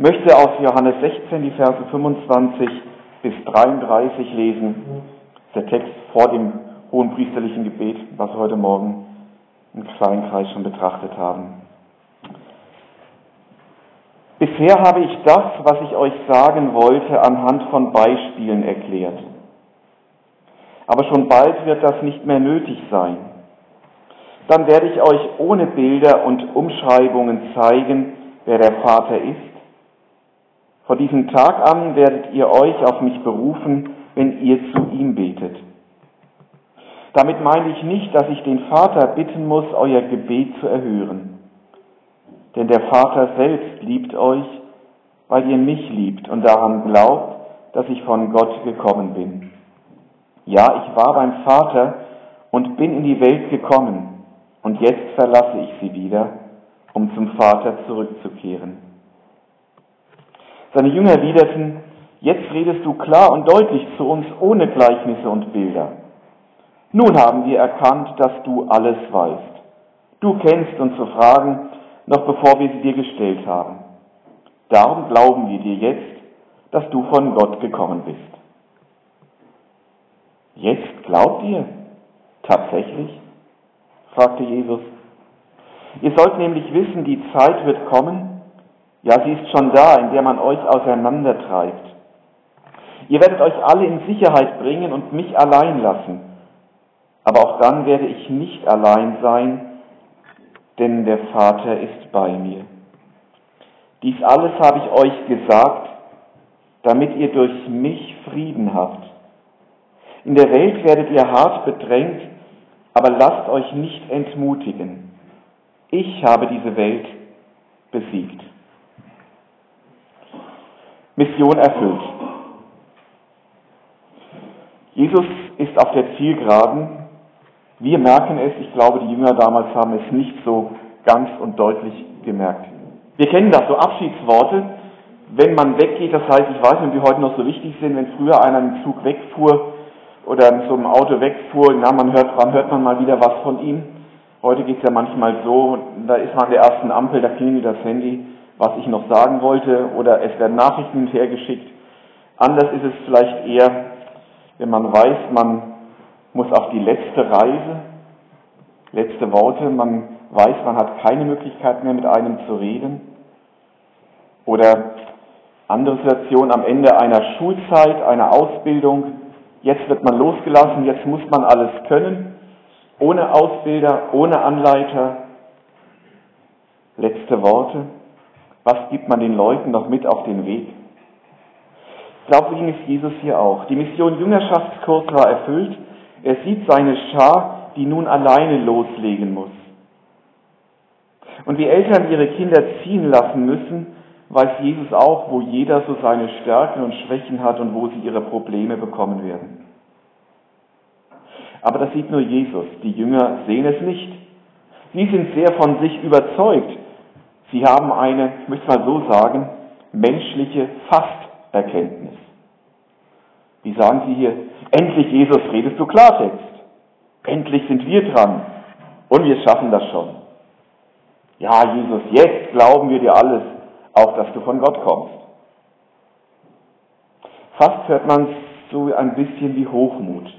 möchte aus Johannes 16 die Verse 25 bis 33 lesen. Der Text vor dem hohen priesterlichen Gebet, was wir heute Morgen im kleinen Kreis schon betrachtet haben. Bisher habe ich das, was ich euch sagen wollte, anhand von Beispielen erklärt. Aber schon bald wird das nicht mehr nötig sein. Dann werde ich euch ohne Bilder und Umschreibungen zeigen, wer der Vater ist von diesem Tag an werdet ihr euch auf mich berufen, wenn ihr zu ihm betet. Damit meine ich nicht, dass ich den Vater bitten muss, euer Gebet zu erhören. Denn der Vater selbst liebt euch, weil ihr mich liebt und daran glaubt, dass ich von Gott gekommen bin. Ja, ich war beim Vater und bin in die Welt gekommen, und jetzt verlasse ich sie wieder, um zum Vater zurückzukehren. Seine Jünger erwiderten, jetzt redest du klar und deutlich zu uns ohne Gleichnisse und Bilder. Nun haben wir erkannt, dass du alles weißt. Du kennst unsere Fragen, noch bevor wir sie dir gestellt haben. Darum glauben wir dir jetzt, dass du von Gott gekommen bist. Jetzt glaubt ihr? Tatsächlich? fragte Jesus. Ihr sollt nämlich wissen, die Zeit wird kommen, ja, sie ist schon da, in der man euch auseinandertreibt. Ihr werdet euch alle in Sicherheit bringen und mich allein lassen. Aber auch dann werde ich nicht allein sein, denn der Vater ist bei mir. Dies alles habe ich euch gesagt, damit ihr durch mich Frieden habt. In der Welt werdet ihr hart bedrängt, aber lasst euch nicht entmutigen. Ich habe diese Welt besiegt. Mission erfüllt. Jesus ist auf der Zielgeraden. Wir merken es, ich glaube, die Jünger damals haben es nicht so ganz und deutlich gemerkt. Wir kennen das, so Abschiedsworte, wenn man weggeht, das heißt, ich weiß nicht, ob die heute noch so wichtig sind, wenn früher einer im Zug wegfuhr oder mit so einem Auto wegfuhr, na, man hört, wann hört man mal wieder was von ihm? Heute geht es ja manchmal so, da ist man an der ersten Ampel, da klingelt das Handy, was ich noch sagen wollte, oder es werden Nachrichten hinterhergeschickt. Anders ist es vielleicht eher, wenn man weiß, man muss auf die letzte Reise, letzte Worte, man weiß, man hat keine Möglichkeit mehr mit einem zu reden. Oder andere Situation am Ende einer Schulzeit, einer Ausbildung, jetzt wird man losgelassen, jetzt muss man alles können, ohne Ausbilder, ohne Anleiter. Letzte Worte. Was gibt man den Leuten noch mit auf den Weg? Ich glaube, so ging es Jesus hier auch. Die Mission Jüngerschaftskurs war erfüllt. Er sieht seine Schar, die nun alleine loslegen muss. Und wie Eltern ihre Kinder ziehen lassen müssen, weiß Jesus auch, wo jeder so seine Stärken und Schwächen hat und wo sie ihre Probleme bekommen werden. Aber das sieht nur Jesus. Die Jünger sehen es nicht. Sie sind sehr von sich überzeugt Sie haben eine, ich möchte mal so sagen, menschliche Fasterkenntnis. Wie sagen Sie hier, endlich Jesus, redest du Klartext. Endlich sind wir dran und wir schaffen das schon. Ja, Jesus, jetzt glauben wir dir alles, auch dass du von Gott kommst. Fast hört man so ein bisschen wie Hochmut.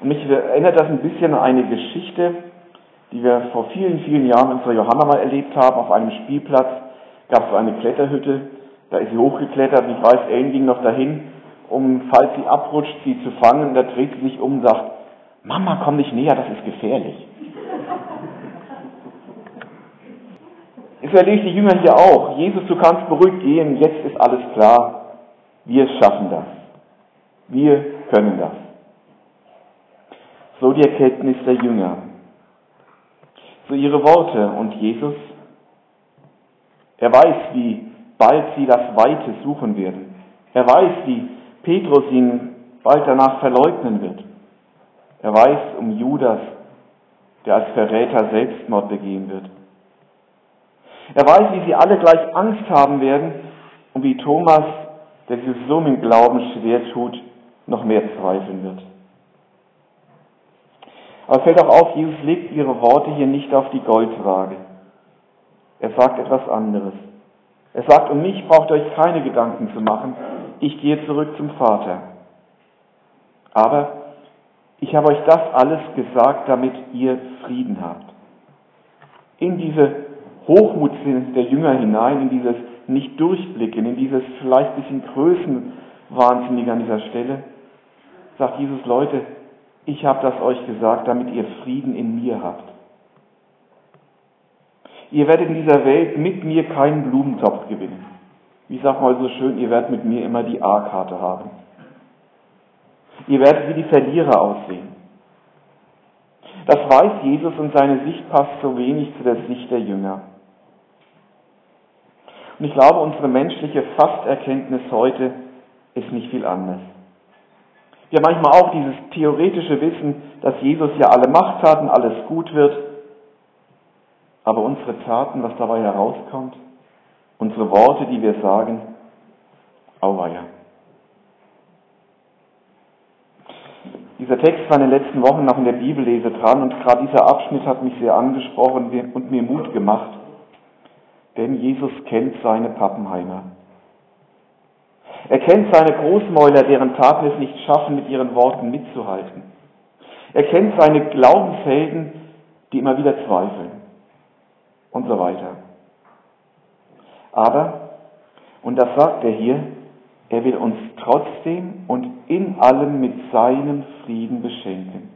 Und mich erinnert das ein bisschen an eine Geschichte, die wir vor vielen, vielen Jahren in unserer Johanna mal erlebt haben. Auf einem Spielplatz gab es so eine Kletterhütte. Da ist sie hochgeklettert und ich weiß, Ellen ging noch dahin, um, falls sie abrutscht, sie zu fangen. Da dreht sie sich um und sagt, Mama, komm nicht näher, das ist gefährlich. Das erlebe die Jünger hier auch. Jesus, du kannst beruhigt gehen, jetzt ist alles klar. Wir schaffen das. Wir können das. So die Erkenntnis der Jünger so ihre Worte. Und Jesus, er weiß, wie bald sie das Weite suchen werden. Er weiß, wie Petrus ihn bald danach verleugnen wird. Er weiß um Judas, der als Verräter Selbstmord begehen wird. Er weiß, wie sie alle gleich Angst haben werden und wie Thomas, der sich so im Glauben schwer tut, noch mehr zweifeln wird. Aber fällt auch auf, Jesus legt ihre Worte hier nicht auf die Goldwaage. Er sagt etwas anderes. Er sagt, um mich braucht ihr euch keine Gedanken zu machen. Ich gehe zurück zum Vater. Aber ich habe euch das alles gesagt, damit ihr Frieden habt. In diese Hochmut der Jünger hinein, in dieses Nicht-Durchblicken, in dieses vielleicht ein bisschen Größenwahnsinnige an dieser Stelle, sagt Jesus, Leute, ich habe das euch gesagt, damit ihr Frieden in mir habt. Ihr werdet in dieser Welt mit mir keinen Blumentopf gewinnen. Wie sagt man so schön, ihr werdet mit mir immer die A-Karte haben. Ihr werdet wie die Verlierer aussehen. Das weiß Jesus und seine Sicht passt so wenig zu der Sicht der Jünger. Und ich glaube, unsere menschliche Fasterkenntnis heute ist nicht viel anders. Wir haben manchmal auch dieses theoretische Wissen, dass Jesus ja alle Macht hat und alles gut wird. Aber unsere Taten, was dabei herauskommt, unsere Worte, die wir sagen, auweia. Dieser Text war in den letzten Wochen noch in der Bibellese dran und gerade dieser Abschnitt hat mich sehr angesprochen und mir Mut gemacht, denn Jesus kennt seine Pappenheimer. Er kennt seine Großmäuler, deren Taten es nicht schaffen, mit ihren Worten mitzuhalten. Er kennt seine Glaubenshelden, die immer wieder zweifeln und so weiter. Aber, und das sagt er hier, er will uns trotzdem und in allem mit seinem Frieden beschenken.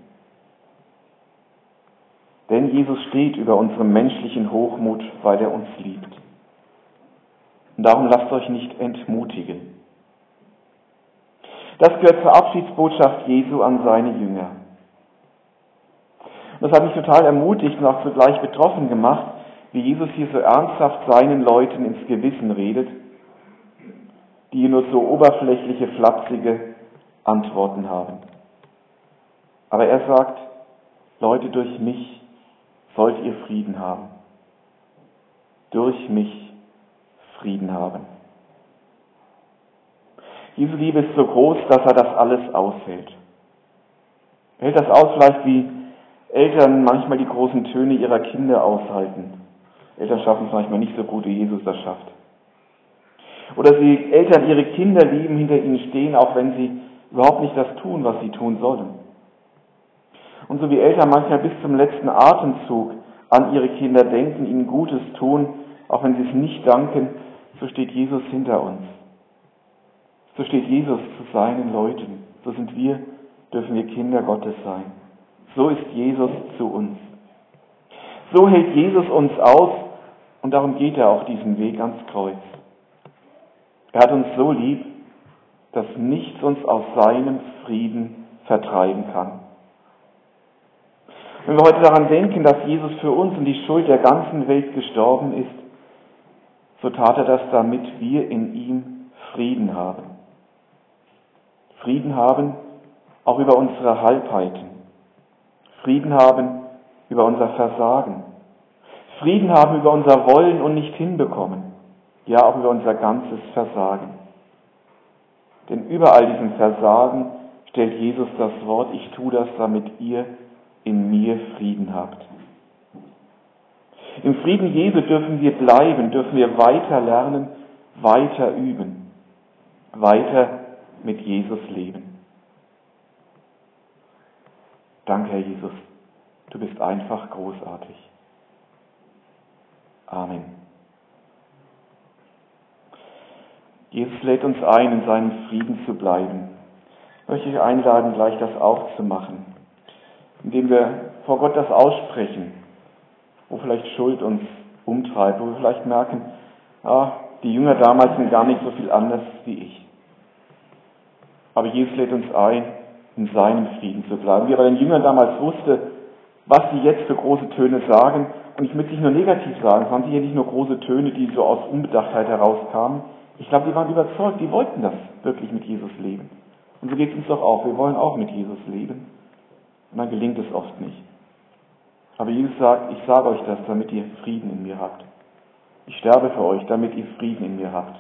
Denn Jesus steht über unserem menschlichen Hochmut, weil er uns liebt. Und darum lasst euch nicht entmutigen. Das gehört zur Abschiedsbotschaft Jesu an seine Jünger. Und das hat mich total ermutigt und auch zugleich betroffen gemacht, wie Jesus hier so ernsthaft seinen Leuten ins Gewissen redet, die nur so oberflächliche, flapsige Antworten haben. Aber er sagt, Leute, durch mich sollt ihr Frieden haben. Durch mich Frieden haben. Jesu Liebe ist so groß, dass er das alles aushält. Er hält das aus, vielleicht wie Eltern manchmal die großen Töne ihrer Kinder aushalten. Eltern schaffen es manchmal nicht so gut, wie Jesus das schafft. Oder sie Eltern ihre Kinder lieben, hinter ihnen stehen, auch wenn sie überhaupt nicht das tun, was sie tun sollen. Und so wie Eltern manchmal bis zum letzten Atemzug an ihre Kinder denken, ihnen Gutes tun, auch wenn sie es nicht danken, so steht Jesus hinter uns. So steht Jesus zu seinen Leuten. So sind wir, dürfen wir Kinder Gottes sein. So ist Jesus zu uns. So hält Jesus uns aus und darum geht er auch diesen Weg ans Kreuz. Er hat uns so lieb, dass nichts uns aus seinem Frieden vertreiben kann. Wenn wir heute daran denken, dass Jesus für uns und die Schuld der ganzen Welt gestorben ist, so tat er das, damit wir in ihm Frieden haben. Frieden haben auch über unsere Halbheiten. Frieden haben über unser Versagen. Frieden haben über unser Wollen und nicht hinbekommen. Ja, auch über unser ganzes Versagen. Denn über all diesem Versagen stellt Jesus das Wort, ich tue das, damit ihr in mir Frieden habt. Im Frieden Jesu dürfen wir bleiben, dürfen wir weiter lernen, weiter üben, weiter mit Jesus leben. Danke, Herr Jesus. Du bist einfach großartig. Amen. Jesus lädt uns ein, in seinem Frieden zu bleiben. Ich möchte euch einladen, gleich das aufzumachen, indem wir vor Gott das aussprechen, wo vielleicht Schuld uns umtreibt, wo wir vielleicht merken, ah, die Jünger damals sind gar nicht so viel anders wie ich. Aber Jesus lädt uns ein, in seinem Frieden zu bleiben. Wie er bei den Jüngern damals wusste, was sie jetzt für große Töne sagen. Und ich möchte nicht nur negativ sagen, es waren sicher nicht nur große Töne, die so aus Unbedachtheit herauskamen. Ich glaube, die waren überzeugt, die wollten das wirklich mit Jesus leben. Und so geht es uns doch auch. Wir wollen auch mit Jesus leben. Und dann gelingt es oft nicht. Aber Jesus sagt, ich sage euch das, damit ihr Frieden in mir habt. Ich sterbe für euch, damit ihr Frieden in mir habt.